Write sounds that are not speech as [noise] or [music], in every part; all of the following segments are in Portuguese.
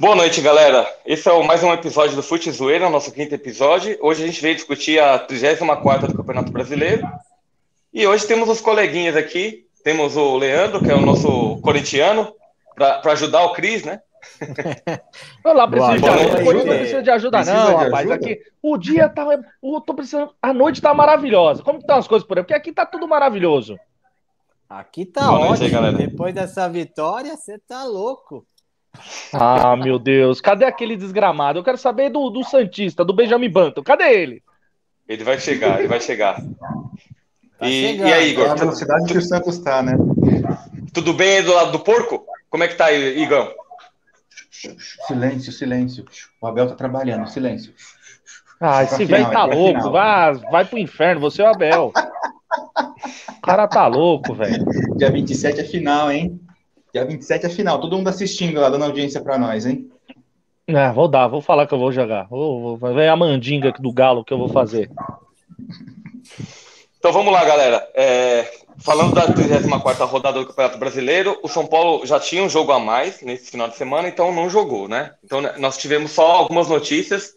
Boa noite, galera. Esse é o mais um episódio do Fute Zoeira, nosso quinto episódio. Hoje a gente veio discutir a 34 do Campeonato Brasileiro. E hoje temos os coleguinhas aqui. Temos o Leandro, que é o nosso corintiano, para ajudar o Cris, né? [laughs] Olá, preciso de ajuda. Não precisa de ajuda, precisa não, de rapaz. Ajuda? Aqui, o dia tá. Eu tô precisando. A noite tá maravilhosa. Como estão as coisas por aí? Porque aqui tá tudo maravilhoso. Aqui tá Boa ótimo. Noite, Depois dessa vitória, você tá louco. Ah, meu Deus. Cadê aquele desgramado? Eu quero saber do, do Santista, do Benjamin Banto. Cadê ele? Ele vai chegar, ele vai chegar. E, e, aí, Igor? É a velocidade que o Santos está, né? Tudo bem aí do lado do porco? Como é que tá, Igor? Silêncio, silêncio. O Abel tá trabalhando, silêncio. Ah, esse velho tá louco. Vai, vai pro inferno, você é o Abel. o cara tá louco, velho. Dia 27 é final, hein? Dia 27 é final. Todo mundo assistindo lá, dando audiência pra nós, hein? É, vou dar, vou falar que eu vou jogar. Vou, vou, vai a mandinga do Galo que eu vou fazer. Então vamos lá, galera. É, falando da 34 rodada do Campeonato Brasileiro, o São Paulo já tinha um jogo a mais nesse final de semana, então não jogou, né? Então né, nós tivemos só algumas notícias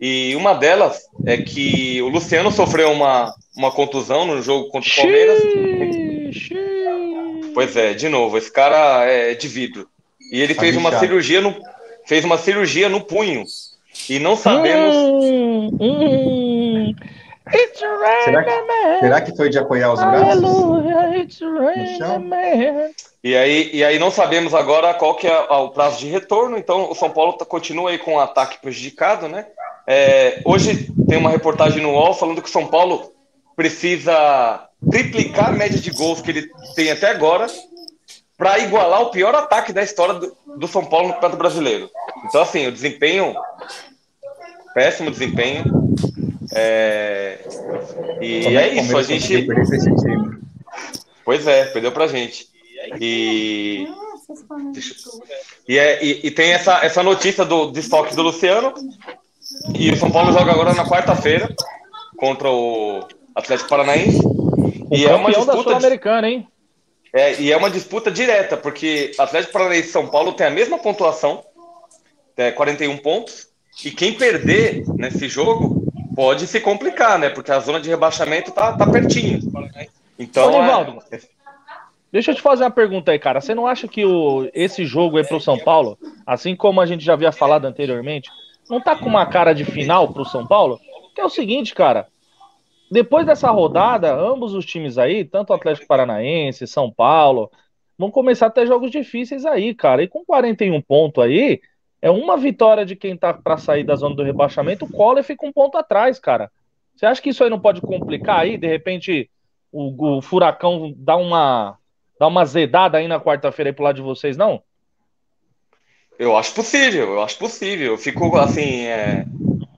e uma delas é que o Luciano sofreu uma, uma contusão no jogo contra o Palmeiras. Pois é, de novo, esse cara é de vidro. E ele fez uma cirurgia no fez uma cirurgia no punho. E não sabemos. Hum, hum. Será que, será que foi de apoiar os braços? E aí, e aí não sabemos agora qual que é o prazo de retorno, então o São Paulo tá, continua aí com o ataque prejudicado, né? É, hoje tem uma reportagem no UOL falando que o São Paulo precisa triplicar a média de gols que ele tem até agora para igualar o pior ataque da história do, do São Paulo no Campeonato Brasileiro. Então, assim, o desempenho, péssimo desempenho, é... E é, é isso, a gente. Pois é, perdeu pra gente. E. E, é, e, e, tem essa, essa notícia do desfoque do Luciano. E o São Paulo joga agora na quarta-feira contra o Atlético Paranaense. O e é uma disputa americana, hein? É, e é uma disputa direta, porque Atlético Paranaense e São Paulo tem a mesma pontuação, é, 41 pontos, e quem perder nesse jogo pode se complicar, né? Porque a zona de rebaixamento tá, tá pertinho. Então. Ô, Nivaldo, é... deixa eu te fazer uma pergunta aí, cara. Você não acha que o, esse jogo aí pro São Paulo, assim como a gente já havia falado anteriormente, não tá com uma cara de final pro São Paulo? Que é o seguinte, cara. Depois dessa rodada, ambos os times aí, tanto o Atlético Paranaense, São Paulo, vão começar a ter jogos difíceis aí, cara. E com 41 pontos aí, é uma vitória de quem tá para sair da zona do rebaixamento, o Collor fica um ponto atrás, cara. Você acha que isso aí não pode complicar aí? De repente, o, o Furacão dá uma, dá uma zedada aí na quarta-feira aí pro lado de vocês, não? Eu acho possível, eu acho possível. Eu fico assim. É,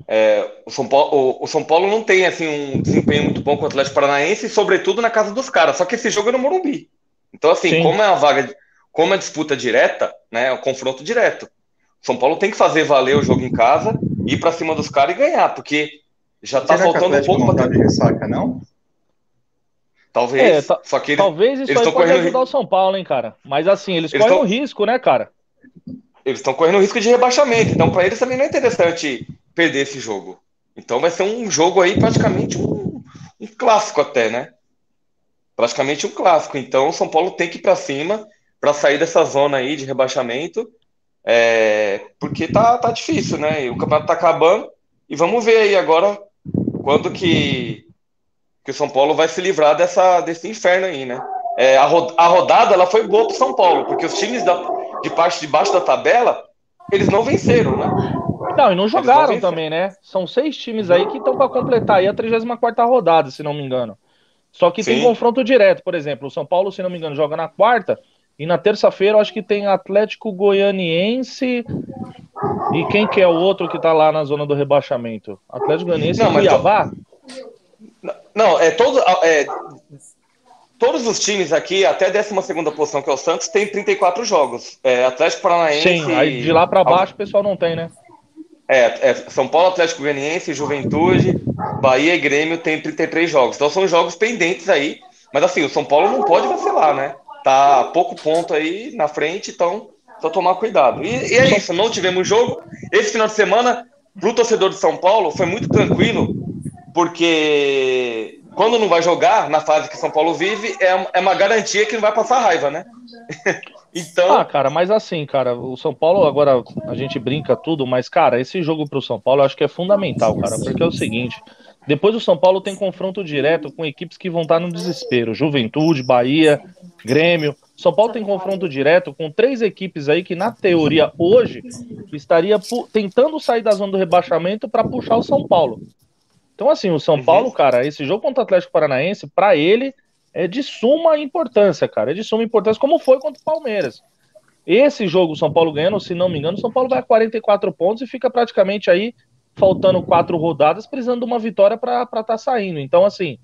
é, o, São Paulo, o, o, São Paulo não tem assim um desempenho muito bom com o Atlético Paranaense, sobretudo na casa dos caras. Só que esse jogo é no Morumbi. Então, assim, Sim. como é a vaga, como é disputa direta, né? É um confronto direto. São Paulo tem que fazer valer o jogo em casa, ir para cima dos caras e ganhar, porque já tá Será faltando um pouco para ter ressaca, não? Talvez. É, só que talvez isso eles aí pode ajudar o São Paulo, hein, cara. Mas assim, eles, eles correm o risco, né, cara? Eles estão correndo o risco de rebaixamento, então para eles também não é interessante perder esse jogo. Então vai ser um jogo aí praticamente um, um clássico até, né? Praticamente um clássico. Então o São Paulo tem que ir para cima para sair dessa zona aí de rebaixamento é, porque tá, tá difícil, né? O campeonato tá acabando e vamos ver aí agora quando que, que o São Paulo vai se livrar dessa, desse inferno aí, né? É, a, ro a rodada ela foi boa pro São Paulo, porque os times da, de parte de baixo da tabela eles não venceram, né? Não, e não jogaram também, né? São seis times aí que estão para completar aí a 34 rodada, se não me engano. Só que Sim. tem confronto direto, por exemplo, o São Paulo, se não me engano, joga na quarta, e na terça-feira eu acho que tem Atlético Goianiense. E quem que é o outro que tá lá na zona do rebaixamento? Atlético Goianiense não, e Cuiabá? Não, é todo. É, todos os times aqui, até a 12 posição, que é o Santos, tem 34 jogos. É, Atlético Paranaense. Sim, aí de lá para baixo o pessoal não tem, né? É, é, São Paulo, Atlético Goianiense, Juventude, Bahia e Grêmio tem 33 jogos. Então são jogos pendentes aí. Mas assim, o São Paulo não pode vacilar, né? tá pouco ponto aí na frente, então Então tomar cuidado. E, e é isso, não tivemos jogo. Esse final de semana, para o torcedor de São Paulo, foi muito tranquilo, porque quando não vai jogar na fase que São Paulo vive, é, é uma garantia que não vai passar raiva, né? [laughs] então. Ah, cara, mas assim, cara, o São Paulo, agora a gente brinca tudo, mas, cara, esse jogo para o São Paulo eu acho que é fundamental, cara, porque é o seguinte. Depois o São Paulo tem confronto direto com equipes que vão estar no desespero. Juventude, Bahia, Grêmio. São Paulo tem confronto direto com três equipes aí que, na teoria, hoje, estaria tentando sair da zona do rebaixamento para puxar o São Paulo. Então, assim, o São Paulo, cara, esse jogo contra o Atlético Paranaense, para ele, é de suma importância, cara. É de suma importância, como foi contra o Palmeiras. Esse jogo, o São Paulo ganhando, se não me engano, o São Paulo vai a 44 pontos e fica praticamente aí, faltando quatro rodadas, precisando de uma vitória para estar tá saindo. Então, assim,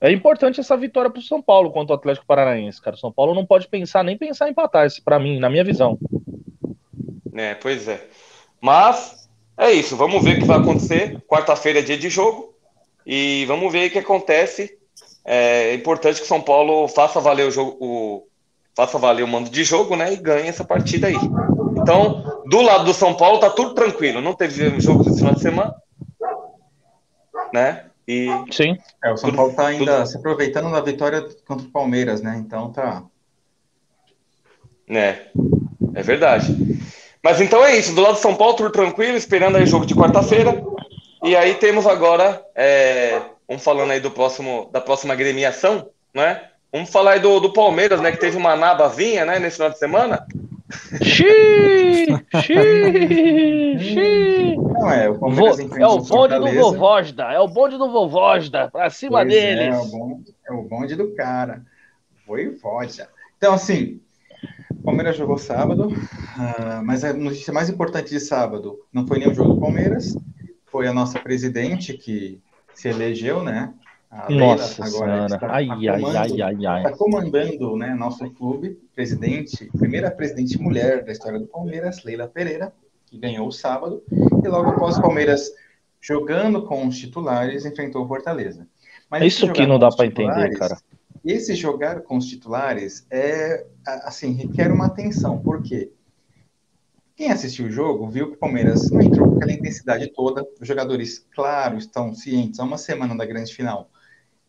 é importante essa vitória para o São Paulo contra o Atlético Paranaense, cara. O São Paulo não pode pensar nem pensar em empatar, para mim, na minha visão. É, pois é. Mas é isso, vamos ver o que vai acontecer. Quarta-feira é dia de jogo e vamos ver o que acontece. É importante que o São Paulo faça valer o jogo, o, faça valer o mando de jogo, né? E ganhe essa partida aí. Então, do lado do São Paulo tá tudo tranquilo. Não teve jogo no final de semana, né? E sim. É, o São tudo, Paulo tá ainda tudo... se aproveitando da vitória contra o Palmeiras, né? Então tá. É, é verdade. Mas então é isso, do lado de São Paulo, tudo tranquilo, esperando aí o jogo de quarta-feira. E aí temos agora, é, vamos falando aí do próximo, da próxima gremiação, né? Vamos falar aí do, do Palmeiras, né? Que teve uma nabazinha, né, nesse final de semana. Xiii! Xiii! Xiii! Não, é, o Palmeiras Vo é o bonde do Vovósda, é o bonde do Vovósda, pra cima pois deles. É, é, o bonde, é o bonde do cara. Voivoda. Então, assim, Palmeiras jogou sábado, uh, mas a notícia mais importante de sábado não foi nem o jogo do Palmeiras, foi a nossa presidente que se elegeu, né? A nossa agora está ai, ai, ai, ai, ai. Tá comandando né, nosso clube, presidente, primeira presidente mulher da história do Palmeiras, Leila Pereira, que ganhou o sábado, e logo após o Palmeiras jogando com os titulares, enfrentou o Fortaleza. Mas Isso que não dá para entender, cara esse jogar com os titulares é assim requer uma atenção, porque quem assistiu o jogo viu que o Palmeiras não entrou com aquela intensidade toda. Os jogadores, claro, estão cientes, há uma semana da grande final,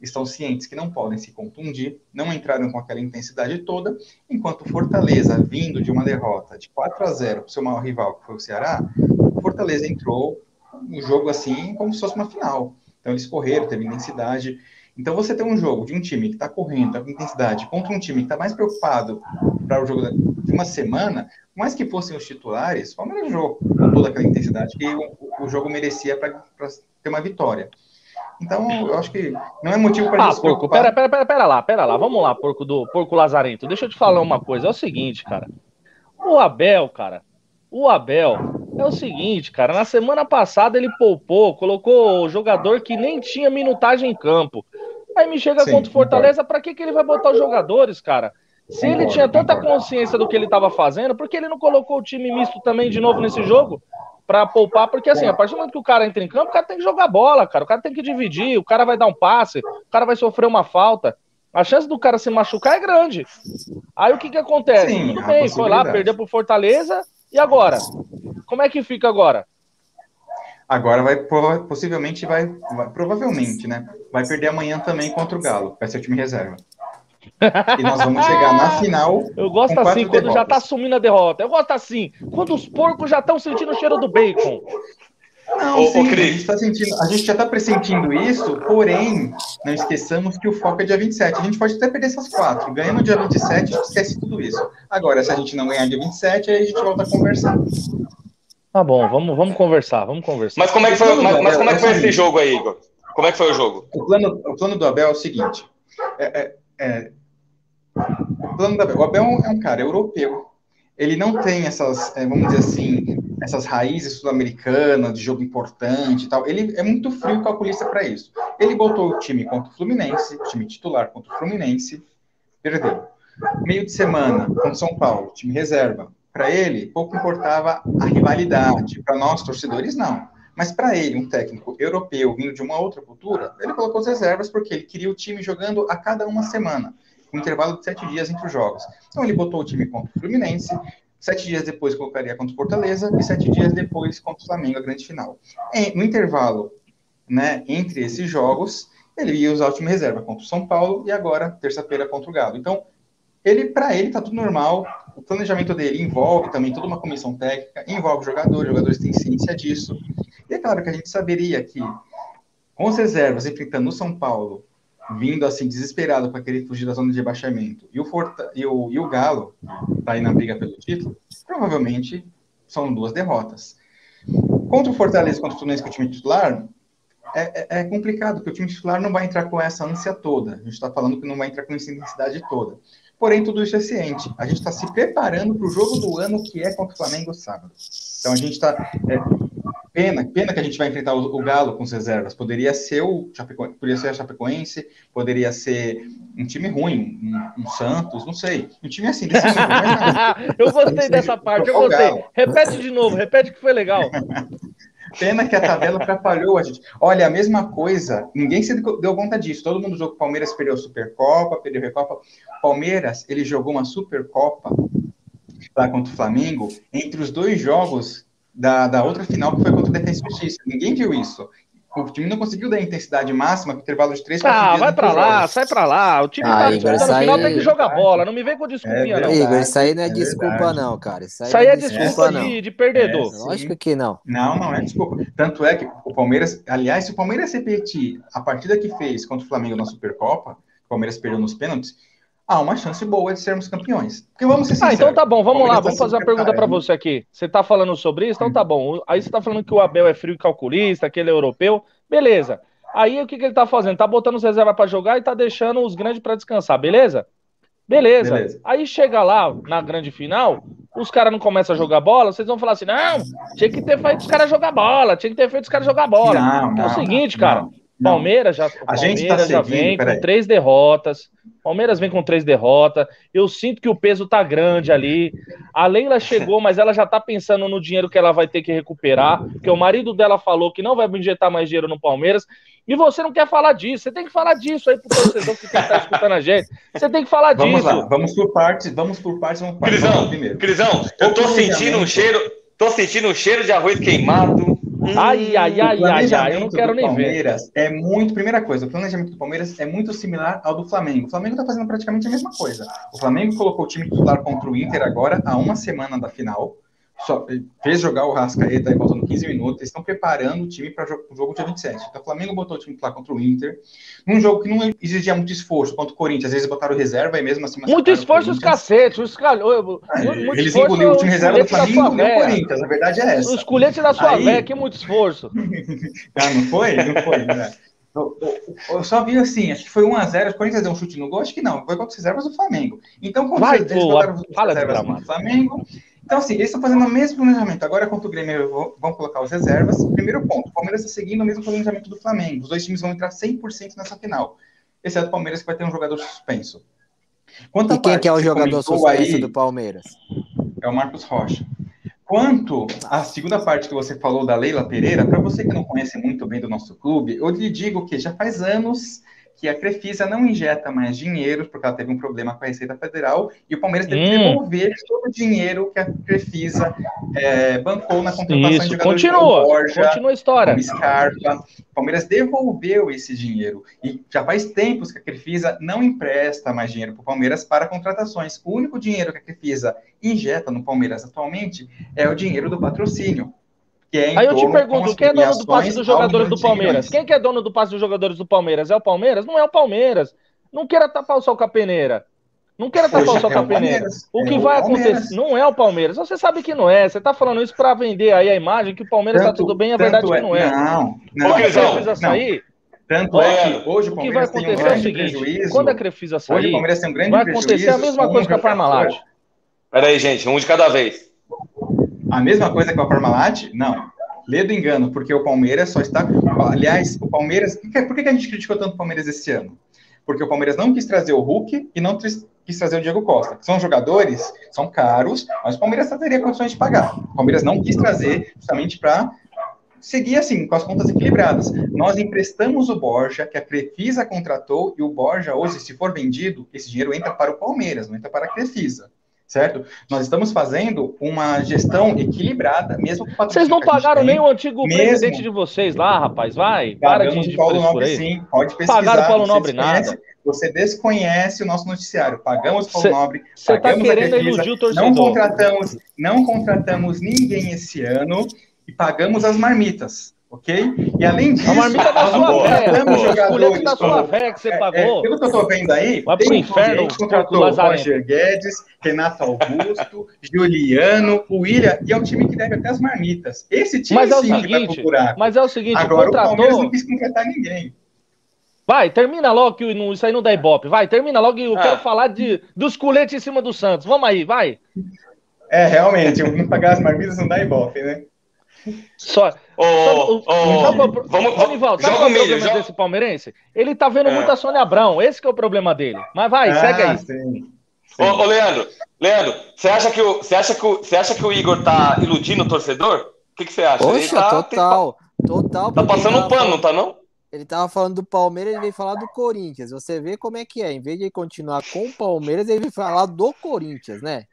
estão cientes que não podem se contundir, não entraram com aquela intensidade toda, enquanto Fortaleza, vindo de uma derrota de 4 a 0 para o seu maior rival, que foi o Ceará, o Fortaleza entrou no jogo assim como se fosse uma final. Então eles correram, teve intensidade. Então, você tem um jogo de um time que está correndo tá com intensidade contra um time que está mais preocupado para o jogo de uma semana, mais que fossem os titulares, o Palmeiras jogou com toda aquela intensidade que o, o jogo merecia para ter uma vitória. Então, eu acho que não é motivo para ah, gente porco, pera, pera, pera, pera lá, pera lá, vamos lá, porco do porco Lazarento. Deixa eu te falar uma coisa, é o seguinte, cara. O Abel, cara, o Abel é o seguinte, cara, na semana passada ele poupou, colocou o jogador que nem tinha minutagem em campo. Aí me chega Sim, contra o Fortaleza, para que, que ele vai botar os jogadores, cara? Se ele tinha tanta consciência do que ele estava fazendo, por que ele não colocou o time misto também de novo nesse jogo? Para poupar, porque assim, a partir do momento que o cara entra em campo, o cara tem que jogar bola, cara. O cara tem que dividir, o cara vai dar um passe, o cara vai sofrer uma falta. A chance do cara se machucar é grande. Aí o que que acontece? Sim, Tudo bem, foi lá, perdeu pro Fortaleza, e agora? Como é que fica agora? Agora vai possivelmente vai, vai, provavelmente, né? Vai perder amanhã também contra o Galo. Vai ser o time reserva. E nós vamos chegar na [laughs] final. Eu gosto assim quando derrotas. já tá assumindo a derrota. Eu gosto assim quando os porcos já estão sentindo o cheiro do bacon. Não, ô, sim, ô, a, gente tá sentindo, a gente já está pressentindo isso, porém, não esqueçamos que o foco é dia 27. A gente pode até perder essas quatro. Ganhando dia 27, a gente esquece tudo isso. Agora, se a gente não ganhar dia 27, aí a gente volta a conversar. Tá bom, vamos, vamos conversar, vamos conversar. Mas como é que foi, mas, mas como é que foi esse jogo aí, Igor? Como é que foi o jogo? O plano, o plano do Abel é o seguinte. É, é, é, o plano do Abel, o Abel é um cara europeu. Ele não tem essas, é, vamos dizer assim, essas raízes sul-americanas de jogo importante e tal. Ele é muito frio calculista para isso. Ele botou o time contra o Fluminense, time titular contra o Fluminense, perdeu. Meio de semana contra o São Paulo, time reserva, para ele, pouco importava a rivalidade. Para nós, torcedores, não. Mas para ele, um técnico europeu vindo de uma outra cultura, ele colocou as reservas porque ele queria o time jogando a cada uma semana, com um intervalo de sete dias entre os jogos. Então ele botou o time contra o Fluminense, sete dias depois colocaria contra o Fortaleza e sete dias depois contra o Flamengo, a grande final. no intervalo né, entre esses jogos, ele ia usar o time reserva contra o São Paulo e agora, terça-feira, contra o Galo. Então, ele para ele tá tudo normal. O planejamento dele envolve também toda uma comissão técnica, envolve jogadores, jogadores têm ciência disso. E é claro que a gente saberia que com as reservas enfrentando o São Paulo, vindo assim desesperado para querer fugir da zona de rebaixamento, e o, Forta, e o, e o Galo tá aí na briga pelo título, provavelmente são duas derrotas. Contra o Fortaleza, contra o Fluminense, com o time titular, é, é, é, complicado, porque o time titular não vai entrar com essa ânsia toda. A gente está falando que não vai entrar com essa intensidade toda. Porém, tudo isso é ciente. A gente está se preparando para o jogo do ano, que é contra o Flamengo sábado. Então, a gente está. É, pena, pena que a gente vai enfrentar o, o, Galo com as reservas. Poderia ser o Chapecoense, poderia ser a Chapecoense, poderia ser um time ruim, um, um Santos, não sei. Um time assim, desse nível. [laughs] eu gostei dessa parte, eu gostei. Repete de novo, repete que foi legal. [laughs] Pena que a tabela atrapalhou a gente. Olha, a mesma coisa, ninguém se deu conta disso. Todo mundo jogou Palmeiras perdeu a Supercopa, perdeu a Recopa. Palmeiras, ele jogou uma Supercopa lá contra o Flamengo entre os dois jogos da, da outra final que foi contra o Defensa e Justiça. Ninguém viu isso o time não conseguiu dar a intensidade máxima com intervalo de 3, 4 Ah, vai pra lá, jogos. sai pra lá. O time ah, tá Igor, disputando final, tem que jogar bola. Não me vem com desculpinha, é não. Igor, isso aí não é, é desculpa, verdade. não, cara. Isso aí, isso aí é, é desculpa, de, de, perdedor. É, lógico que não. Não, não é desculpa. Tanto é que o Palmeiras, aliás, se o Palmeiras repetir a partida que fez contra o Flamengo na Supercopa, o Palmeiras perdeu nos pênaltis, há uma chance boa de sermos campeões. Porque vamos ser sinceros. Ah, então tá bom, vamos lá, vamos fazer uma pergunta para você aqui. Você tá falando sobre isso? Então tá bom. Aí você tá falando que o Abel é frio e calculista, que ele é europeu. Beleza. Aí o que, que ele tá fazendo? Tá botando os reservas para jogar e tá deixando os grandes para descansar, beleza? beleza? Beleza. Aí chega lá na grande final, os caras não começam a jogar bola, vocês vão falar assim: não, tinha que ter feito os caras jogar bola, tinha que ter feito os caras jogar bola. Não, não, é o seguinte, não, cara. Palmeiras já, a gente tá já vem com três derrotas. Palmeiras vem com três derrotas. Eu sinto que o peso tá grande ali. A Leila chegou, mas ela já tá pensando no dinheiro que ela vai ter que recuperar. Porque o marido dela falou que não vai injetar mais dinheiro no Palmeiras. E você não quer falar disso. Você tem que falar disso aí pro torcedor que tá [laughs] escutando a gente. Você tem que falar vamos disso. Lá, vamos por partes, vamos por partes, vamos por Crisão, primeiro. Crisão, eu tô sentindo um cheiro, tô sentindo um cheiro de arroz queimado Ai, ai, ai, ai, ai, eu não quero nem Palmeiras ver. É muito, primeira coisa, o planejamento do Palmeiras é muito similar ao do Flamengo. O Flamengo está fazendo praticamente a mesma coisa. O Flamengo colocou o time titular contra o Inter agora, há uma semana da final só, fez jogar o Rascaeta aí faltando 15 minutos, eles estão preparando o time para o jogo dia 27. Então o Flamengo botou o time lá contra o Inter, num jogo que não exigia muito esforço, contra o Corinthians, às vezes botaram reserva e mesmo assim... Muito esforço os cacetes, os calhou... Ah, eles engoliram o time reserva do Flamengo e engoliu o Corinthians, a verdade é essa. Os coletes da sua aí... que muito esforço. [laughs] ah, não foi? Não foi, né? Eu, eu, eu, só vi assim, acho que foi 1x0, o Corinthians deu um chute no gol, acho que não, foi contra os reservas do Flamengo. Então, com Vai, eles botaram os reservas do Flamengo, então, assim, eles estão fazendo o mesmo planejamento. Agora, contra o Grêmio, vão colocar os reservas. Primeiro ponto, o Palmeiras está seguindo o mesmo planejamento do Flamengo. Os dois times vão entrar 100% nessa final. Exceto o Palmeiras, que vai ter um jogador suspenso. Quanto e quem que é o jogador suspenso aí, do Palmeiras? É o Marcos Rocha. Quanto à segunda parte que você falou da Leila Pereira, para você que não conhece muito bem do nosso clube, eu lhe digo que já faz anos que a Crefisa não injeta mais dinheiro, porque ela teve um problema com a Receita Federal, e o Palmeiras teve hum. que devolver todo o dinheiro que a Crefisa é, bancou na contratação Isso, de jogadores continua, Borja, continua a história. Scarpa. O Palmeiras devolveu esse dinheiro, e já faz tempos que a Crefisa não empresta mais dinheiro para o Palmeiras para contratações. O único dinheiro que a Crefisa injeta no Palmeiras atualmente é o dinheiro do patrocínio. É Aí eu te pergunto, quem é dono do passe dos jogadores do Palmeiras? Quem que é dono do passe dos jogadores do Palmeiras? É o Palmeiras? Não é o Palmeiras. Não queira tapar o sol com a peneira. Não queira tapar Poxa, o sol com a é peneira. O, que é vai acontecer não é o Palmeiras. Você sabe que não é. Você está falando isso para vender aí a imagem que o Palmeiras está tudo bem, a verdade é que não é. Não, não. Quando a Crefisa sair, tanto é que hoje o, que vai acontecer um é o seguinte, prejuízo. Quando a Crefisa sair, hoje o Palmeiras tem um grande vai acontecer a mesma coisa com a Parmalat. Peraí, gente, um de cada vez. A mesma coisa que a Parmalat? Não. Lê do engano, porque o Palmeiras só está. Aliás, o Palmeiras. Por que a gente criticou tanto o Palmeiras esse ano? Porque o Palmeiras não quis trazer o Hulk e não quis trazer o Diego Costa. São jogadores, são caros, mas o Palmeiras teria condições de pagar. O Palmeiras não quis trazer justamente para seguir assim, com as contas equilibradas. Nós emprestamos o Borja, que a Crefisa contratou, e o Borja, hoje, se for vendido, esse dinheiro entra para o Palmeiras, não entra para a Crefisa. Certo? Nós estamos fazendo uma gestão equilibrada, mesmo com Vocês não pagaram nem o antigo mesmo... presidente de vocês lá, rapaz, vai. Para de, de Paulo Nobre, sim, pode pesquisar. Pagaram o Paulo Nobre nada. Você desconhece o nosso noticiário. Pagamos Paulo cê, Nobre, Você está querendo iludir o torcedor. Não contratamos, não contratamos ninguém esse ano e pagamos as marmitas ok? E além disso, a marmita da sua véia, jogadores da sua véia que você é, pagou. É, pelo que eu tô vendo aí, Vai tem inferno, que contratou Roger Guedes, Renato Augusto, [laughs] Juliano, o William, e é um time que deve até as marmitas. Esse time mas é o sim seguinte, Mas é o seguinte, Agora contratou... o Palmeiras não quis contratar ninguém. Vai, termina logo que isso aí não dá ibope. Vai, termina logo eu ah. quero falar de, dos coletes em cima do Santos. Vamos aí, vai. É, realmente, não [laughs] pagar as marmitas não dá ibope, né? Só. Oh, oh, sabe vamos, vamos, Nivaldo, sabe qual é o problema joga... desse palmeirense? Ele tá vendo é. muito a Sônia Abrão. Esse é o problema dele. Mas vai, ah, segue aí. Sim. Ô, ô, Leandro, Leandro, você acha que o, você acha que o, você acha que o Igor tá iludindo o torcedor? O que, que você acha? Poxa, tá, total, tem... total. Tá passando um pano, não tá não? Ele tava falando do Palmeiras, ele veio falar do Corinthians. Você vê como é que é. Em vez de continuar com o Palmeiras, ele veio falar do Corinthians, né?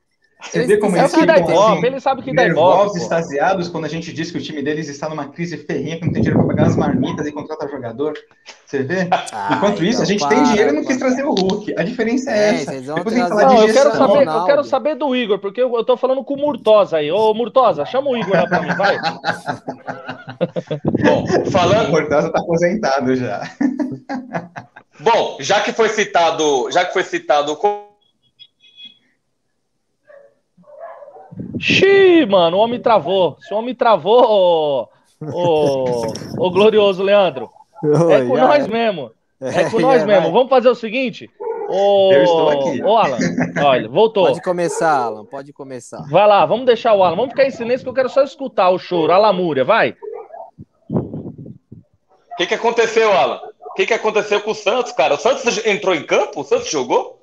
Você vê como eles ficam assim, ele sabe que dá nervosos, extasiados quando a gente diz que o time deles está numa crise ferrinha, que não tem dinheiro para pagar as marmitas e contratar jogador. Você vê? Ah, [laughs] Enquanto isso, a gente para, tem dinheiro e não quis trazer o Hulk. A diferença é, é essa. Depois tem que falar não, de eu quero, saber, eu quero saber do Igor, porque eu, eu tô falando com o Murtosa aí. Ô, Murtosa, chama o Igor lá pra mim, vai. [laughs] Bom, falando... O Murtosa tá aposentado já. Bom, já que foi citado, já que foi citado Xiii, mano, o homem travou. Se o homem travou, o, o, glorioso Leandro, é com nós mesmo. É com [laughs] nós mesmo. Vamos fazer o seguinte. O... Eu estou aqui. Ô, Alan, olha, voltou. Pode começar, Alan, pode começar. Vai lá, vamos deixar o Alan. Vamos ficar em silêncio que eu quero só escutar o choro, a lamúria, vai. O que, que aconteceu, Alan? O que, que aconteceu com o Santos, cara? O Santos entrou em campo? O Santos jogou?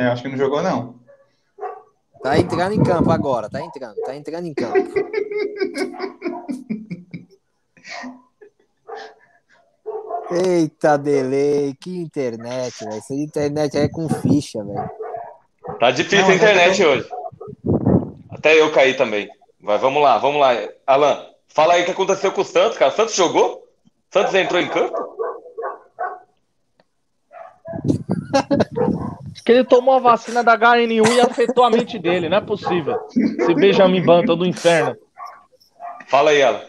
É, acho que não jogou, não. Tá entrando em campo agora, tá entrando, tá entrando em campo. Eita, delay, que internet, velho. Essa internet aí é com ficha, velho. Tá difícil não, a internet hoje. Até eu caí também. Vai, vamos lá, vamos lá. Alan, fala aí o que aconteceu com o Santos, cara. O Santos jogou? O Santos entrou em campo? [laughs] que ele tomou a vacina da HN1 e afetou a mente dele, não é possível. Esse Benjamin Banta do inferno. Fala aí, ela.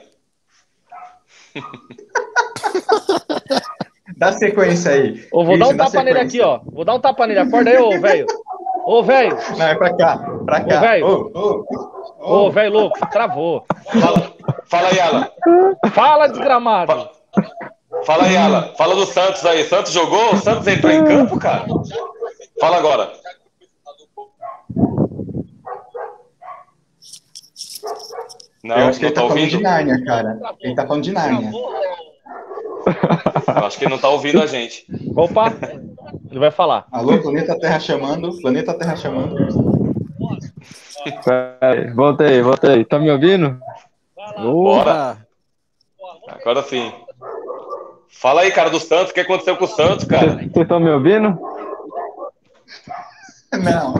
Dá sequência aí. Ô, vou dar um tapa nele aqui, ó. Vou dar um tapa nele. Acorda aí, ô, velho. Ô, velho. Não, é pra cá. Pra cá. Ô, velho. Ô, ô, ô. velho louco. Travou. Fala, fala aí, Alan. Fala, desgramado. Fala. Fala aí, Alan. Fala do Santos aí. Santos jogou? O Santos entrou em campo, cara? Fala agora. Não, eu acho que ele tá, tá falando de Nárnia, cara. Ele tá falando de Nárnia. Eu acho que ele não tá ouvindo a gente. Opa! Ele vai falar. Alô, Planeta Terra chamando. Planeta Terra chamando. voltei, voltei. Tá me ouvindo? Bora! Agora sim. Fala aí, cara, do Santos. O que aconteceu com o Santos, cara? Vocês estão me ouvindo? Não.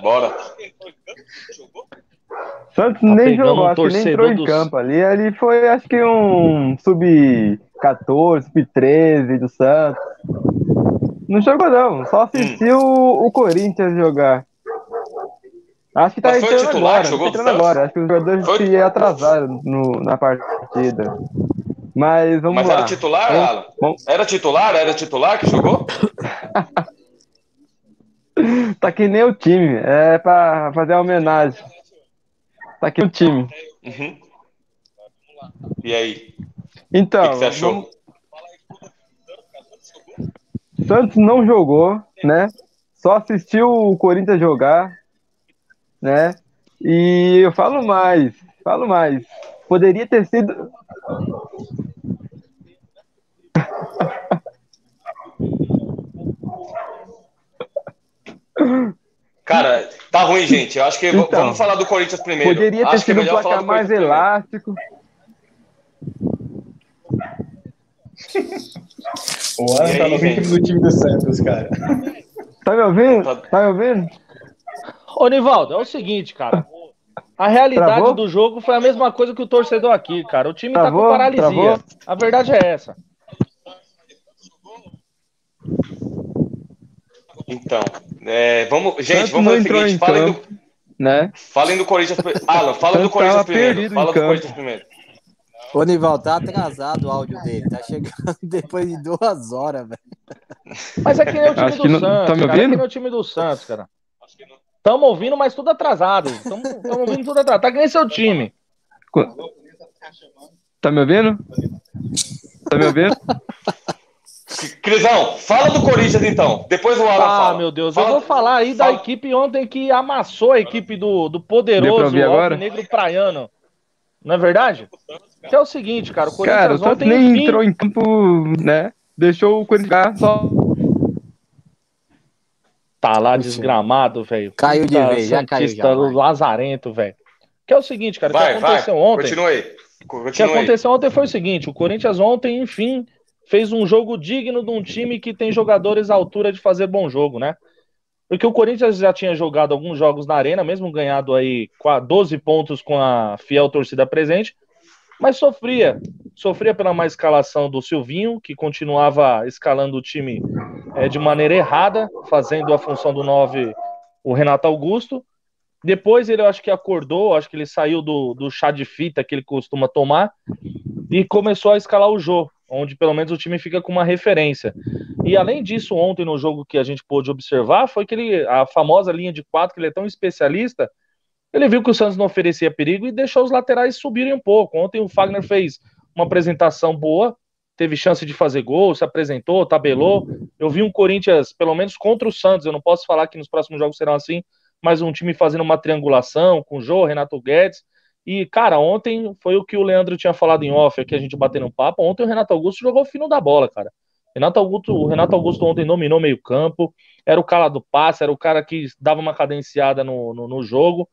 Bora. Santos tá nem jogou, acho que nem entrou em dos... campo ali. Ali foi, acho que um sub-14, sub-13 do Santos. Não jogou, não. Só assistiu hum. o Corinthians jogar. Acho que tá Mas entrando agora. Jogou tá entrando agora. Acho que os jogadores foi... se atrasaram no, na partida. Mas vamos Mas lá. era titular, vamos, Alan? Vamos... Era titular? Era titular que jogou? [laughs] tá que nem o time. É pra fazer uma homenagem. Tá aqui o time. Uhum. E aí? Então. O que, que você achou? Vamos... Santos não jogou, né? Só assistiu o Corinthians jogar né? E eu falo mais, falo mais. Poderia ter sido. Cara, tá ruim, gente. Eu acho que então, vamos falar do Corinthians primeiro. Poderia ter acho sido um placar mais elástico. o Alan tá no ritmo do time do Santos, cara. Tá me ouvindo? Tá, tá me ouvindo? Ô, Nivaldo, é o seguinte, cara. A realidade Travou? do jogo foi a mesma coisa que o torcedor aqui, cara. O time Travou? tá com paralisia. Travou? A verdade é essa. Então, é, vamos, gente, Tanto vamos fazer o seguinte, falem do, né? falem do Corinthians, Alan, fala do Corinthians primeiro, fala do Corinthians primeiro. Ô, Nival, tá atrasado o áudio dele. Tá chegando [laughs] depois de duas horas, velho. Mas aqui é o time Acho do Santos. Não... Tá me ouvindo? Cara, é o time do Santos, cara. Tamo ouvindo, mas tudo atrasado. Tamo, tamo ouvindo tudo atrasado. Tá ganhando seu time. Tá me ouvindo? Tá me ouvindo? Crisão, fala do Corinthians então. Depois o Alan ah, fala. Ah, meu Deus. Fala. Eu vou falar aí fala. da equipe ontem que amassou a equipe do, do poderoso Negro Praiano. Não é verdade? Que é o seguinte, cara. O Corinthians cara, o Santos nem enfim... entrou em campo, né? Deixou o Corinthians só. Tá lá desgramado, velho. Caiu de vez, já caiu. Já, Lazarento, velho. Que é o seguinte, cara. O que aconteceu vai. ontem. Continue. Continue. O que aconteceu ontem foi o seguinte: o Corinthians ontem, enfim, fez um jogo digno de um time que tem jogadores à altura de fazer bom jogo, né? Porque o Corinthians já tinha jogado alguns jogos na arena, mesmo ganhado aí 12 pontos com a fiel torcida presente, mas sofria. Sofria pela má escalação do Silvinho, que continuava escalando o time é, de maneira errada, fazendo a função do 9 o Renato Augusto. Depois ele, eu acho que acordou, acho que ele saiu do, do chá de fita que ele costuma tomar e começou a escalar o jogo onde pelo menos o time fica com uma referência. E além disso, ontem no jogo que a gente pôde observar, foi que ele, a famosa linha de quatro, que ele é tão especialista, ele viu que o Santos não oferecia perigo e deixou os laterais subirem um pouco. Ontem o Fagner fez uma apresentação boa, teve chance de fazer gol, se apresentou, tabelou. Eu vi um Corinthians, pelo menos contra o Santos, eu não posso falar que nos próximos jogos serão assim, mas um time fazendo uma triangulação com o Jô, Renato Guedes, e, cara, ontem foi o que o Leandro tinha falado em off, aqui a gente batendo um papo. Ontem o Renato Augusto jogou o fino da bola, cara. Renato Augusto, o Renato Augusto ontem dominou meio campo, era o cara do passe, era o cara que dava uma cadenciada no, no, no jogo.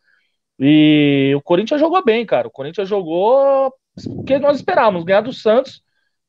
E o Corinthians jogou bem, cara. O Corinthians jogou o que nós esperávamos, ganhar do Santos,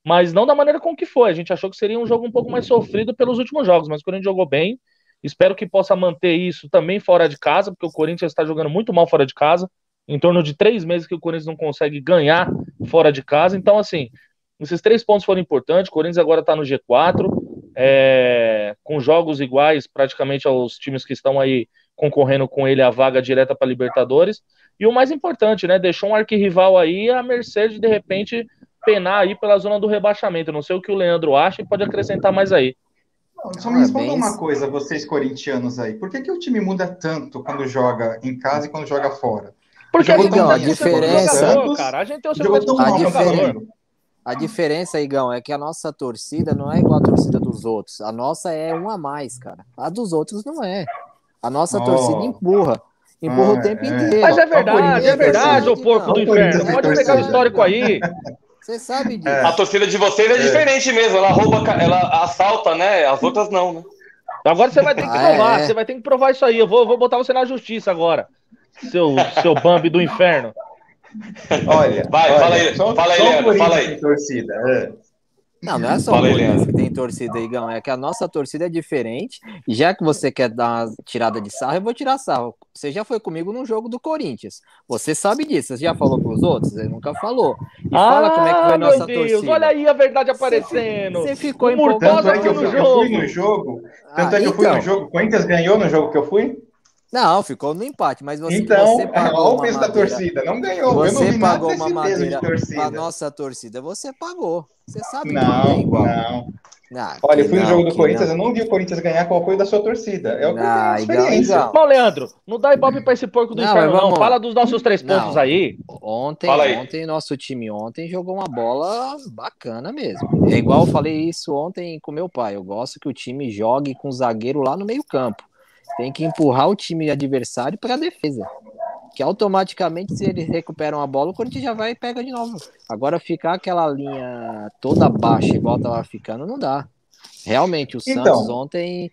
mas não da maneira com que foi. A gente achou que seria um jogo um pouco mais sofrido pelos últimos jogos, mas o Corinthians jogou bem. Espero que possa manter isso também fora de casa, porque o Corinthians está jogando muito mal fora de casa em torno de três meses que o Corinthians não consegue ganhar fora de casa. Então, assim, esses três pontos foram importantes. O Corinthians agora está no G4, é, com jogos iguais praticamente aos times que estão aí concorrendo com ele a vaga direta para Libertadores. E o mais importante, né? Deixou um arquirrival aí a mercê de, de repente, penar aí pela zona do rebaixamento. Não sei o que o Leandro acha e pode acrescentar mais aí. Não, só me responda uma coisa, vocês corintianos aí. Por que, que o time muda tanto quando joga em casa e quando joga fora? Porque Igão, a diferença. Cara, a gente tem o seu a, diferença, a diferença, Igão, é que a nossa torcida não é igual a torcida dos outros. A nossa é um a mais, cara. A dos outros não é. A nossa oh. torcida empurra. Empurra ah, o tempo é. inteiro. Mas é verdade, é verdade, o porco do inferno. Pode pegar o histórico aí. Você sabe disso. É. A torcida de vocês é, é, diferente mesmo. Ela rouba, ela assalta, né? As outras não, né? Agora você vai ter que ah, provar. É. Você vai ter que provar isso aí. Eu vou, vou botar você na justiça agora seu, seu Bambi do inferno. Olha, vai, olha, fala aí, só, fala aí, Leandro, fala aí. Torcida. É. Não, não é só o Corinthians que tem torcida, Igão. É que a nossa torcida é diferente. E já que você quer dar uma tirada de sarro, eu vou tirar sarro. Você já foi comigo no jogo do Corinthians. Você sabe disso. Você já falou com os outros? Você nunca falou. E ah, fala como é que foi a nossa Deus, torcida. Olha aí a verdade aparecendo. Você, ficou empolgado Tanto é que eu, eu, fui no jogo. Tanto ah, é que eu fui no então. jogo. O Corinthians ganhou no jogo que eu fui? Não, ficou no empate, mas você, então, você pagou olha o peso da torcida, não ganhou. Você não pagou uma madeira a nossa torcida, você pagou. Você sabe não, que é igual. Não, ah, Olha, eu fui não, no jogo do Corinthians, não. eu não vi o Corinthians ganhar com o apoio da sua torcida. É o que ah, eu tenho experiência. Bom, Leandro, não dá ibope pra esse porco do não, inferno, vamos... não. Fala dos nossos três pontos aí. Ontem, ontem, nosso time ontem jogou uma bola bacana mesmo. É igual eu falei isso ontem com meu pai. Eu gosto que o time jogue com o zagueiro lá no meio campo. Tem que empurrar o time adversário para a defesa. Que automaticamente, se eles recuperam a bola, o Corinthians já vai e pega de novo. Agora, ficar aquela linha toda baixa, igual tava ficando, não dá. Realmente, o então, Santos ontem.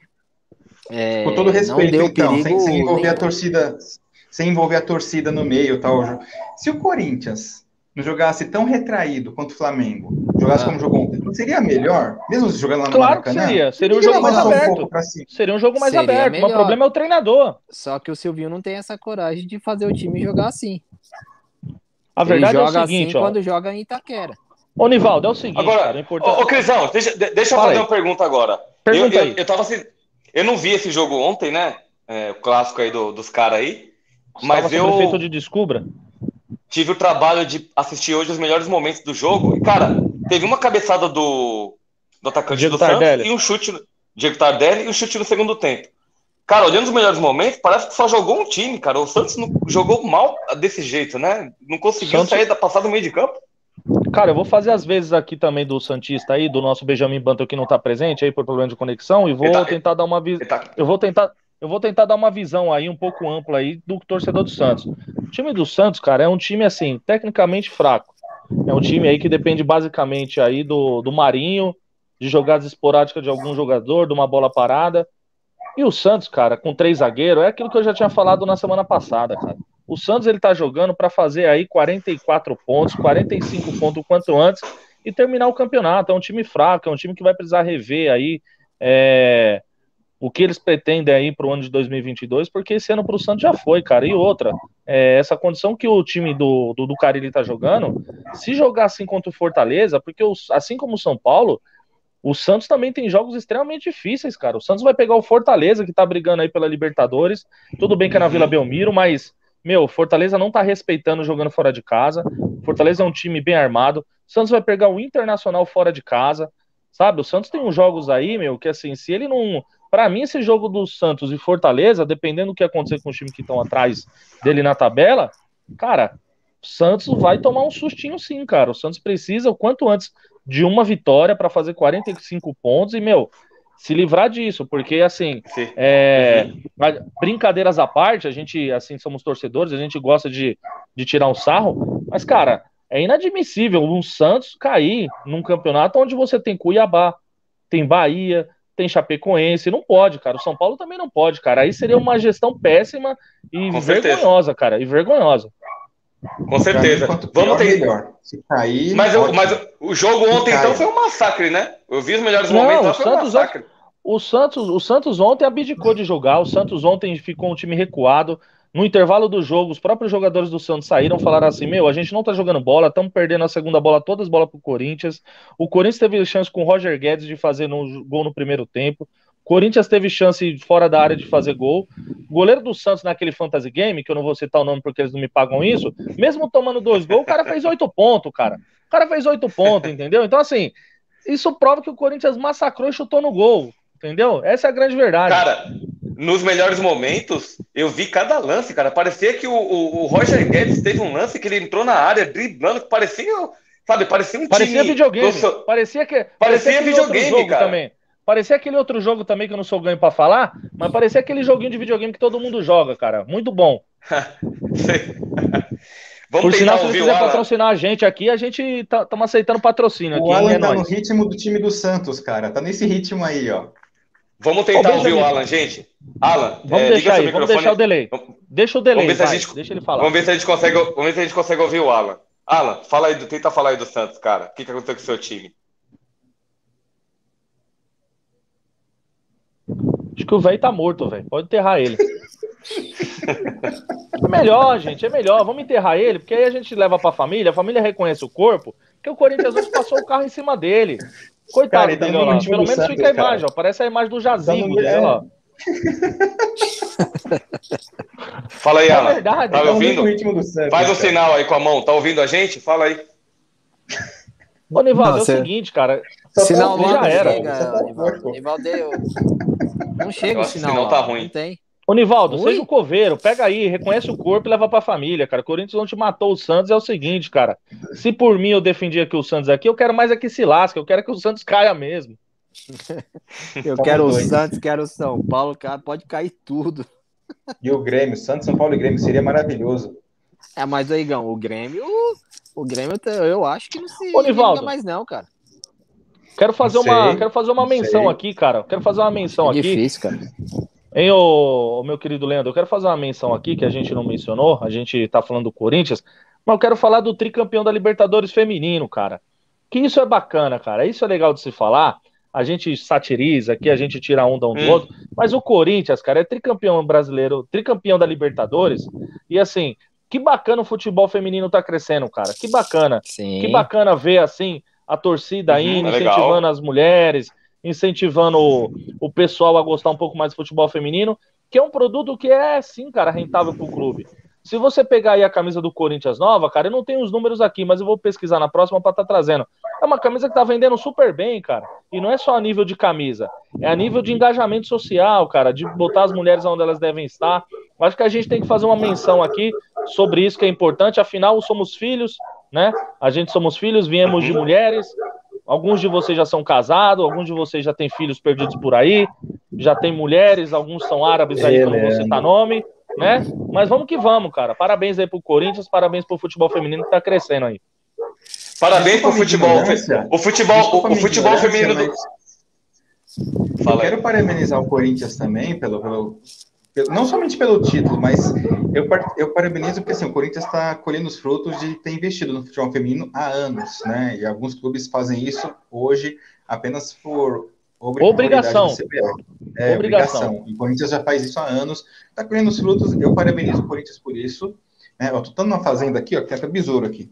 É, com todo respeito, então, perigo, sem, sem, envolver nem... a torcida, sem envolver a torcida no meio tal. Se o Corinthians não jogasse tão retraído quanto o Flamengo, jogasse ah. como jogou ontem, não seria melhor? Mesmo jogando lá no claro Maracanã? Claro que seria. Seria um jogo mais aberto. Um seria um jogo mais seria aberto. O problema é o treinador. Só que o Silvinho não tem essa coragem de fazer o time jogar assim. A verdade Ele é o seguinte, assim ó. quando joga em Itaquera. Ô, Nivaldo, é o seguinte. Agora, cara, é importante... ô, Crisão, deixa, deixa eu fazer aí. uma pergunta agora. Pergunta eu, eu, eu, tava assim, eu não vi esse jogo ontem, né? É, o clássico aí do, dos caras aí. Mas eu. Prefeito de Descubra? Tive o trabalho de assistir hoje os melhores momentos do jogo. E, cara, teve uma cabeçada do, do atacante Diego do Tardelli. Santos e um chute. Diego Tardelli e um chute no segundo tempo. Cara, olhando os melhores momentos, parece que só jogou um time, cara. O Santos não jogou mal desse jeito, né? Não conseguiu Santos... sair da passada do meio de campo. Cara, eu vou fazer as vezes aqui também do Santista aí, do nosso Benjamin Banto que não tá presente aí por problema de conexão, e vou tá... tentar dar uma visão. Tá... Eu vou tentar. Eu vou tentar dar uma visão aí um pouco ampla aí do torcedor do Santos. O time do Santos, cara, é um time assim, tecnicamente fraco. É um time aí que depende basicamente aí do, do Marinho, de jogadas esporádicas de algum jogador, de uma bola parada. E o Santos, cara, com três zagueiros, é aquilo que eu já tinha falado na semana passada, cara. O Santos ele tá jogando para fazer aí 44 pontos, 45 pontos o quanto antes e terminar o campeonato. É um time fraco, é um time que vai precisar rever aí é, o que eles pretendem aí para o ano de 2022, porque esse ano para o Santos já foi, cara. E outra, é, essa condição que o time do, do, do Carilli tá jogando, se jogar assim contra o Fortaleza, porque os, assim como o São Paulo, o Santos também tem jogos extremamente difíceis, cara. O Santos vai pegar o Fortaleza, que tá brigando aí pela Libertadores. Tudo bem que é na Vila Belmiro, mas, meu, Fortaleza não tá respeitando jogando fora de casa. Fortaleza é um time bem armado. O Santos vai pegar o Internacional fora de casa, sabe? O Santos tem uns jogos aí, meu, que assim, se ele não. Para mim, esse jogo do Santos e Fortaleza, dependendo do que acontecer com os times que estão atrás dele na tabela, cara, o Santos vai tomar um sustinho sim, cara. O Santos precisa, o quanto antes, de uma vitória para fazer 45 pontos e, meu, se livrar disso, porque assim, é, brincadeiras à parte, a gente, assim, somos torcedores, a gente gosta de, de tirar um sarro, mas, cara, é inadmissível um Santos cair num campeonato onde você tem Cuiabá, tem Bahia, tem Chapecoense, não pode, cara. O São Paulo também não pode, cara. Aí seria uma gestão péssima e Com vergonhosa, certeza. cara, e vergonhosa. Com certeza. Vamos ter. Melhor. Se cair. Mas, eu, mas o jogo ontem, então, foi um massacre, né? Eu vi os melhores Não, momentos, o foi Santos, um massacre. O Santos, o Santos ontem abdicou de jogar. O Santos ontem ficou um time recuado. No intervalo do jogo, os próprios jogadores do Santos saíram, falaram assim: Meu, a gente não tá jogando bola, estamos perdendo a segunda bola, todas as bolas pro Corinthians. O Corinthians teve chance com o Roger Guedes de fazer no gol no primeiro tempo. Corinthians teve chance fora da área de fazer gol. O goleiro do Santos naquele fantasy game, que eu não vou citar o nome porque eles não me pagam isso, mesmo tomando dois gols, o cara fez oito [laughs] pontos, cara. O cara fez oito pontos, entendeu? Então, assim, isso prova que o Corinthians massacrou e chutou no gol, entendeu? Essa é a grande verdade. Cara, nos melhores momentos, eu vi cada lance, cara. Parecia que o, o, o Roger Guedes teve um lance que ele entrou na área driblando, que parecia, sabe, parecia um parecia time... Videogame. Parecia que parecia, parecia videogame, cara. Também. Parecia aquele outro jogo também que eu não sou ganho para falar, mas parecia aquele joguinho de videogame que todo mundo joga, cara. Muito bom. [laughs] [laughs] Vamos Por sinal, se você quiser patrocinar a gente aqui, a gente estamos tá, aceitando patrocínio. O aqui, Alan é tá nóis. no ritmo do time do Santos, cara. Tá nesse ritmo aí, ó. Vamos tentar ouvir o Alan, gente. Alan, vamos é, deixar aí, vamos deixar o delay. Deixa o delay, vamos ver vai, gente, deixa ele falar. Vamos ver se a gente consegue, vamos ver se a gente consegue ouvir o Alan. Alan, fala aí, tenta falar aí do Santos, cara. O que, que aconteceu com o seu time? Acho que o velho tá morto, velho. Pode enterrar ele. [laughs] É melhor, gente, é melhor. Vamos enterrar ele, porque aí a gente leva pra família, a família reconhece o corpo, que o Corinthians hoje passou o carro em cima dele. Coitado, cara, tá Pelo menos Santos, fica a imagem, ó. Parece a imagem do Jazigo, tá dele, [laughs] ó. Fala aí, é Alan. Verdade, tá ouvindo? Santos, Faz o sinal aí com a mão. Tá ouvindo a gente? Fala aí. Ô, Nivaldo, é o seguinte, cara. Sinal já era. Nivaldo, Nivaldo, não chega o sinal. Sinal tá ruim. Não tem. Ô, Nivaldo, seja o coveiro, pega aí, reconhece o corpo e leva pra família, cara. O Corinthians ontem matou o Santos, é o seguinte, cara. Se por mim eu defendia que o Santos aqui, eu quero mais é que se lasque, eu quero que o Santos caia mesmo. [laughs] eu quero o Santos, quero o São Paulo, cara, pode cair tudo. E o Grêmio, Santos, São Paulo e Grêmio, seria maravilhoso. É, mas aí, Gão, o Grêmio, o Grêmio, eu acho que não se Nivaldo, mais não, cara. Quero fazer, uma, quero fazer uma menção sei. aqui, cara. Quero fazer uma menção é aqui. Difícil, cara. Hein, ô, ô, meu querido Leandro, eu quero fazer uma menção aqui que a gente não mencionou, a gente tá falando do Corinthians, mas eu quero falar do tricampeão da Libertadores feminino, cara. que isso é bacana, cara. Isso é legal de se falar. A gente satiriza aqui, a gente tira onda um do hum. outro, mas o Corinthians, cara, é tricampeão brasileiro, tricampeão da Libertadores, e assim, que bacana o futebol feminino tá crescendo, cara. Que bacana. Sim. Que bacana ver assim a torcida uhum, indo, é incentivando legal. as mulheres, incentivando o, o pessoal a gostar um pouco mais do futebol feminino, que é um produto que é sim, cara, rentável pro clube. Se você pegar aí a camisa do Corinthians nova, cara, eu não tenho os números aqui, mas eu vou pesquisar na próxima para estar tá trazendo. É uma camisa que tá vendendo super bem, cara. E não é só a nível de camisa, é a nível de engajamento social, cara, de botar as mulheres onde elas devem estar. Acho que a gente tem que fazer uma menção aqui sobre isso que é importante. Afinal, somos filhos, né? A gente somos filhos, viemos de mulheres. Alguns de vocês já são casados, alguns de vocês já têm filhos perdidos por aí, já tem mulheres, alguns são árabes aí, não vou citar nome né? Mas vamos que vamos, cara. Parabéns aí pro Corinthians, parabéns pro futebol feminino que tá crescendo aí. Parabéns pro futebol. O futebol, o, o futebol feminino do... Eu quero parabenizar o Corinthians também pelo, pelo, não somente pelo título, mas eu, eu parabenizo porque assim, o Corinthians está colhendo os frutos de ter investido no futebol feminino há anos, né? E alguns clubes fazem isso hoje apenas por Obrigação. É, obrigação. O Corinthians já faz isso há anos, está colhendo os frutos. Eu parabenizo o Corinthians por isso. Né? Eu estou na fazenda aqui, ó, que tem até besouro aqui.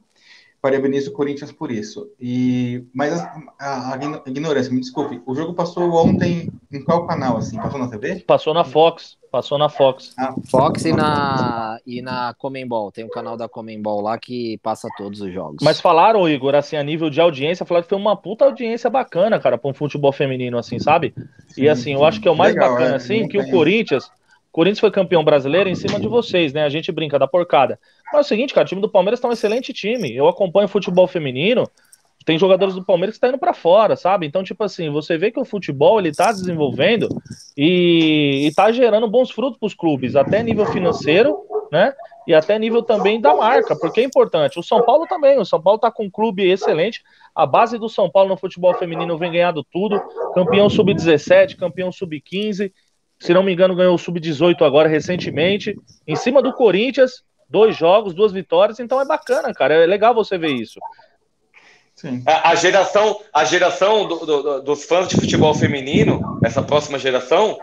Parabenizo o Corinthians por isso. E, mas a, a, a, ignorância, me desculpe, o jogo passou ontem em qual canal, assim? Passou na TV? Passou na Fox. Passou na Fox. Ah, Fox e na, e na Comembol. Tem um canal da Comembol lá que passa todos os jogos. Mas falaram, Igor, assim, a nível de audiência, falaram que foi uma puta audiência bacana, cara, para um futebol feminino, assim, sabe? Sim, e assim, sim. eu acho que é o mais Legal, bacana, é, assim, que o Corinthians. Corinthians foi campeão brasileiro em cima de vocês, né? A gente brinca da porcada. Mas é o seguinte, cara, o time do Palmeiras tá um excelente time. Eu acompanho futebol feminino tem jogadores do Palmeiras que estão tá indo para fora, sabe? Então, tipo assim, você vê que o futebol ele tá desenvolvendo e, e tá gerando bons frutos para os clubes, até nível financeiro, né? E até nível também da marca, porque é importante. O São Paulo também, o São Paulo tá com um clube excelente. A base do São Paulo no futebol feminino vem ganhando tudo. Campeão sub-17, campeão sub-15. Se não me engano, ganhou o sub-18 agora recentemente. Em cima do Corinthians, dois jogos, duas vitórias. Então é bacana, cara. É legal você ver isso. A, a, geração, a geração do, do, dos fãs de futebol feminino, essa próxima geração,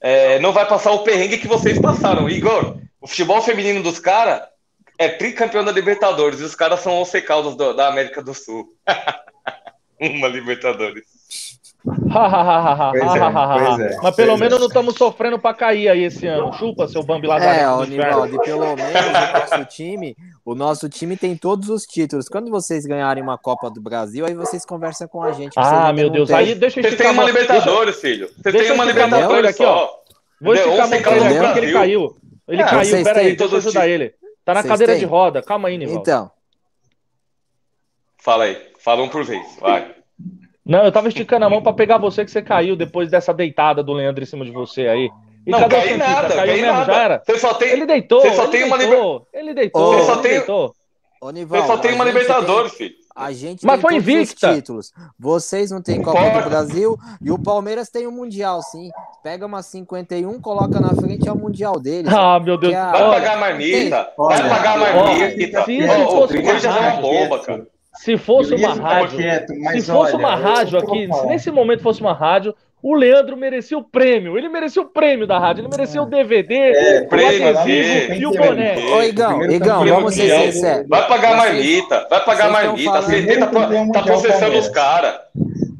é, não vai passar o perrengue que vocês passaram. Igor, o futebol feminino dos caras é tricampeão da Libertadores e os caras são os caldos da América do Sul. [laughs] Uma Libertadores pois é, Mas pelo menos é. não estamos sofrendo para cair aí esse ano. Chupa, seu Bambi Lazarento. É, Nivaldo, pelo menos o nosso time, o nosso time tem todos os títulos. Quando vocês ganharem uma Copa do Brasil, aí vocês conversam com a gente. Ah, meu Deus. Tem. Aí deixa eu Você tem uma Libertadores, filho. Você tem uma Libertadores aqui, ó. Vou esticar a mão aqui ele caiu. Ele é, caiu, peraí, deixa eu ajudar ele. Tá na cadeira têm? de roda. Calma aí, Nivaldo. Então. Fala aí. Fala um por vez. Vai. Não, eu tava esticando a mão para pegar você que você caiu depois dessa deitada do Leandro em cima de você aí. E não, caiu nada, caiu mesmo, nada. já era. Você só tem, ele deitou, você só ele tem deitou, uma liber... ele deitou, você só tem, deitou. você só tem uma Libertadores, tem... filho. A gente Mas foi invicta. títulos. Vocês não têm Copa do Brasil e o Palmeiras tem o um Mundial, sim. Pega uma 51, coloca na frente é o Mundial deles. Ah, meu Deus. É a... Vai pagar marmita. Vai pagar marmita. Se isso fosse uma bomba, cara. Se fosse uma rádio, quieto, se fosse olha, uma rádio aqui, se nesse momento fosse uma rádio, o Leandro merecia o prêmio. Ele merecia o prêmio da rádio. Ele merecia o DVD, é, o prêmio, adesivo e o boné. Ô, Igão, Igão, vamos ser sinceros. Vai pagar marmita. Vai pagar marmita. A CT tá, tá processando os caras.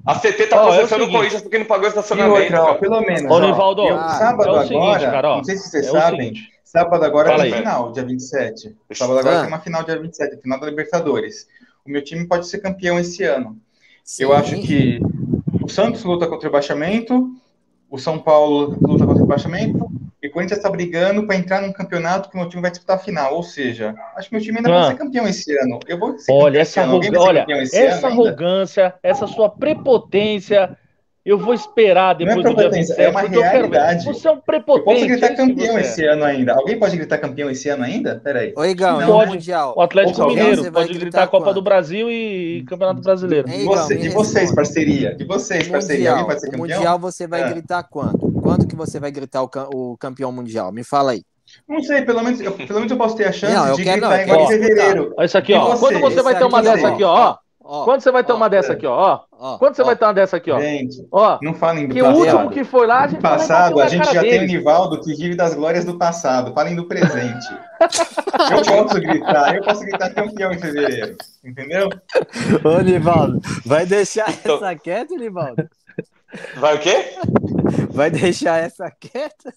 A CT tá oh, processando é o Corinthians porque não pagou estacionamento. Outra, ó, pelo menos. Ô, Nivaldo, sábado é seguinte, agora, cara, ó, não sei se vocês é sabem, sábado agora Fala tem aí. final, dia 27. Sábado agora ah. tem uma final dia 27, final da Libertadores o meu time pode ser campeão esse ano. Sim. Eu acho que o Santos luta contra o rebaixamento, o São Paulo luta contra o rebaixamento, e o Corinthians está brigando para entrar num campeonato que o meu time vai disputar a final. Ou seja, acho que meu time ainda ah. vai ser campeão esse ano. Eu vou ser olha, essa, arroga... olha, essa arrogância, essa sua prepotência eu vou esperar depois é do dia 27. É uma realidade. Você é um prepotente. Eu posso gritar é campeão esse ano ainda. Alguém pode gritar campeão esse ano ainda? Peraí. Ô, Igão, não, pode. Mundial. O Atlético Mineiro pode gritar, a Copa quando? do Brasil e Campeonato Brasileiro. Ei, Igão, Você, de vocês, parceria. De vocês, parceria. Alguém pode ser campeão? Mundial você vai é. gritar quanto? Quanto que você vai gritar o, o campeão mundial? Me fala aí. Não sei, pelo menos, eu, pelo menos eu posso ter a chance não, de gritar não, em fevereiro. Olha isso aqui, ó. Quando você vai ter uma dessa aqui, ó. Ó, Quando você vai tomar ó, dessa aqui, ó? ó Quando você vai tomar dessa aqui, ó? Gente, ó, não falem do que passado. o último que foi lá, a gente passado, a gente já dele. tem o Nivaldo que vive das glórias do passado. Falem do presente. [laughs] eu posso gritar, eu posso gritar campeão em fevereiro. Entendeu? Ô, Nivaldo, vai deixar então... essa quieta, Nivaldo? Vai o quê? Vai deixar essa quieta?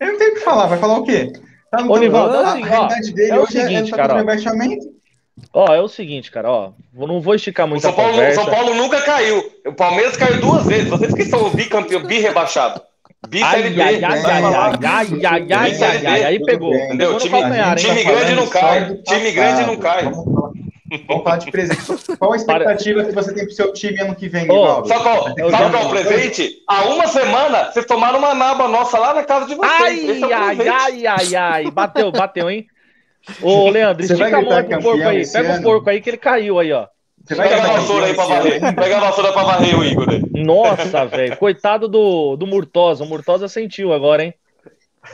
Eu não tenho o que falar, vai falar o quê? Tá Ô, Nivaldo, assim, ó, é o é seguinte, é, cara. Ó, é o seguinte, cara, ó. Não vou esticar muito o São Paulo, conversa. São Paulo nunca caiu. O Palmeiras caiu duas vezes. Vocês que são bicampeão, bi-rebaixado. Bi-CLB. Ai, ai, ai, ai, ai, ai, ai, ai, aí pegou. Entendeu? Time, time grande não cai. Time grande não cai. Vamos falar de presente. Qual a expectativa Para... que você tem pro seu time ano que vem, Sabe qual, sabe qual é o presente? Há uma semana, vocês tomaram uma naba nossa lá na casa de vocês. Ai, é ai, ai, ai, ai. Bateu, bateu, hein? Ô, Leandro, estica a mão pro porco aí. Pega ano? o porco aí que ele caiu aí, ó. Você vai Pega a vassoura aí pra varrer. Pega a vassoura pra varrer o Igor. Nossa, velho. Coitado do, do Murtosa. O Murtosa sentiu agora, hein?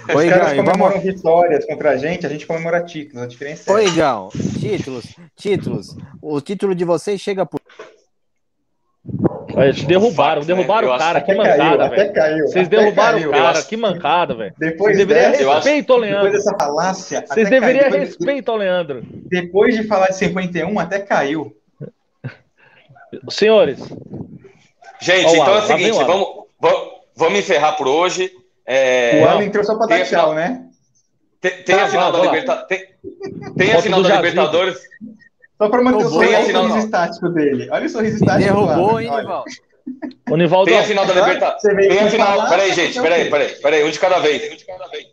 Os Oi, caras comemoram vamos... vitórias contra a gente, a gente comemora títulos. A diferença é. Oi, Gão. Títulos. Títulos. O título de vocês chega por. Eles derrubaram, derrubaram o cara, que mancada, velho. Vocês derrubaram caiu, o cara, que mancada, velho. Depois deveria respeito ao Leandro. Depois dessa falácia. Vocês deveriam respeito ao Leandro. Depois de falar de 51, até caiu. [laughs] Senhores. Gente, então é o seguinte, vamos, vamos, vamos encerrar por hoje. É... O Alan entrou só para dar tchau, né? Tem, tem a final da Libertadores. Tem, tem a final da Libertadores. Só para manter o sorriso, sorriso estático dele. Olha o sorriso estático. Derrubou, hein, Nivaldo? O Nivaldo. Tem a final da Libertadores. Tem a final. Peraí, gente, peraí, peraí, peraí. Um de cada vez. Um de cada vez.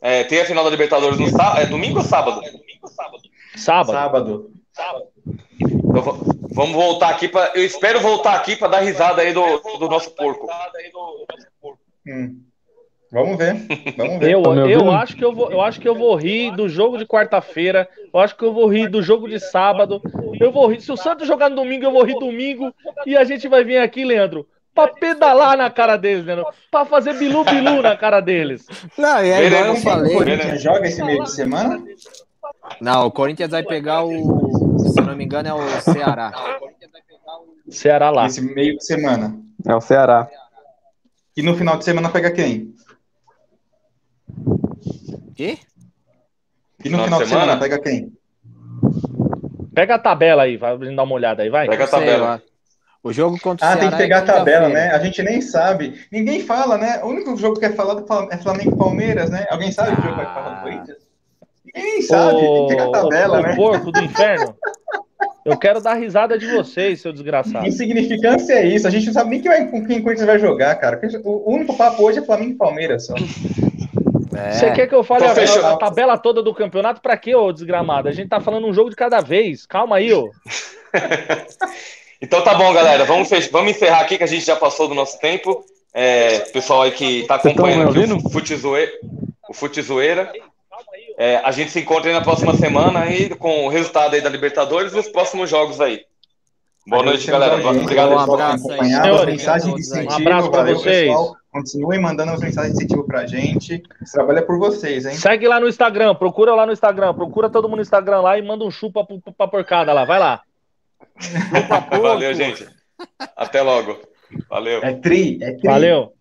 É, tem a final da Libertadores no sábado. É domingo ou sábado? É domingo ou sábado? Sábado. Sábado. sábado. Então, vamos voltar aqui para. Eu espero voltar aqui para dar risada aí do, do nosso porco. Hum. Vamos ver. Vamos ver. Eu, eu, acho que eu, vou, eu acho que eu vou rir do jogo de quarta-feira. Eu acho que eu vou rir do jogo de sábado. Eu vou rir. Se o Santos jogar no domingo, eu vou rir domingo. E a gente vai vir aqui, Leandro, pra pedalar na cara deles, Leandro. Pra fazer bilu-bilu na cara deles. Não, é igual eu falei. O Corinthians joga esse meio de semana? Não, o Corinthians vai pegar o. Se não me engano, é o Ceará. Ceará lá. Esse meio de semana. É o Ceará. E no final de semana pega quem? Quê? E no final, final de, semana? semana pega quem? Pega a tabela aí, vai dar uma olhada aí, vai. Pega a tabela. O jogo contra o Ah, tem que pegar é a tabela, né? A gente nem sabe. Ninguém fala, né? O único jogo que é falado é Flamengo e Palmeiras, né? Alguém sabe ah. o jogo que vai falar do Corinthians? Ninguém sabe, o... tem que pegar a tabela, o, né? O porco do inferno. Eu quero dar risada de vocês, seu desgraçado. Insignificância é isso. A gente não sabe nem quem vai, com quem o Corinthians vai jogar, cara. O único papo hoje é Flamengo e Palmeiras só. É. Você quer que eu fale então, a, a, tabela toda do campeonato? Pra quê, ô desgramado? A gente tá falando um jogo de cada vez. Calma aí, ô. [laughs] então tá bom, galera. Vamos, fech... Vamos encerrar aqui que a gente já passou do nosso tempo. É, pessoal aí que tá acompanhando aqui o Futezoeira. O Futezoeira. É, a gente se encontra aí na próxima semana aí com o resultado aí da Libertadores e os próximos jogos aí. Boa noite, galera. Obrigado. Um abraço aí. Mensagem de incentivo, um abraço para vocês. Pessoal. Continuem mandando as mensagens de incentivo pra gente. Esse trabalho é por vocês, hein? Segue lá no Instagram, procura lá no Instagram, procura todo mundo no Instagram lá e manda um chupa pra porcada lá. Vai lá. [laughs] Valeu, gente. Até logo. Valeu. É tri, é tri. Valeu.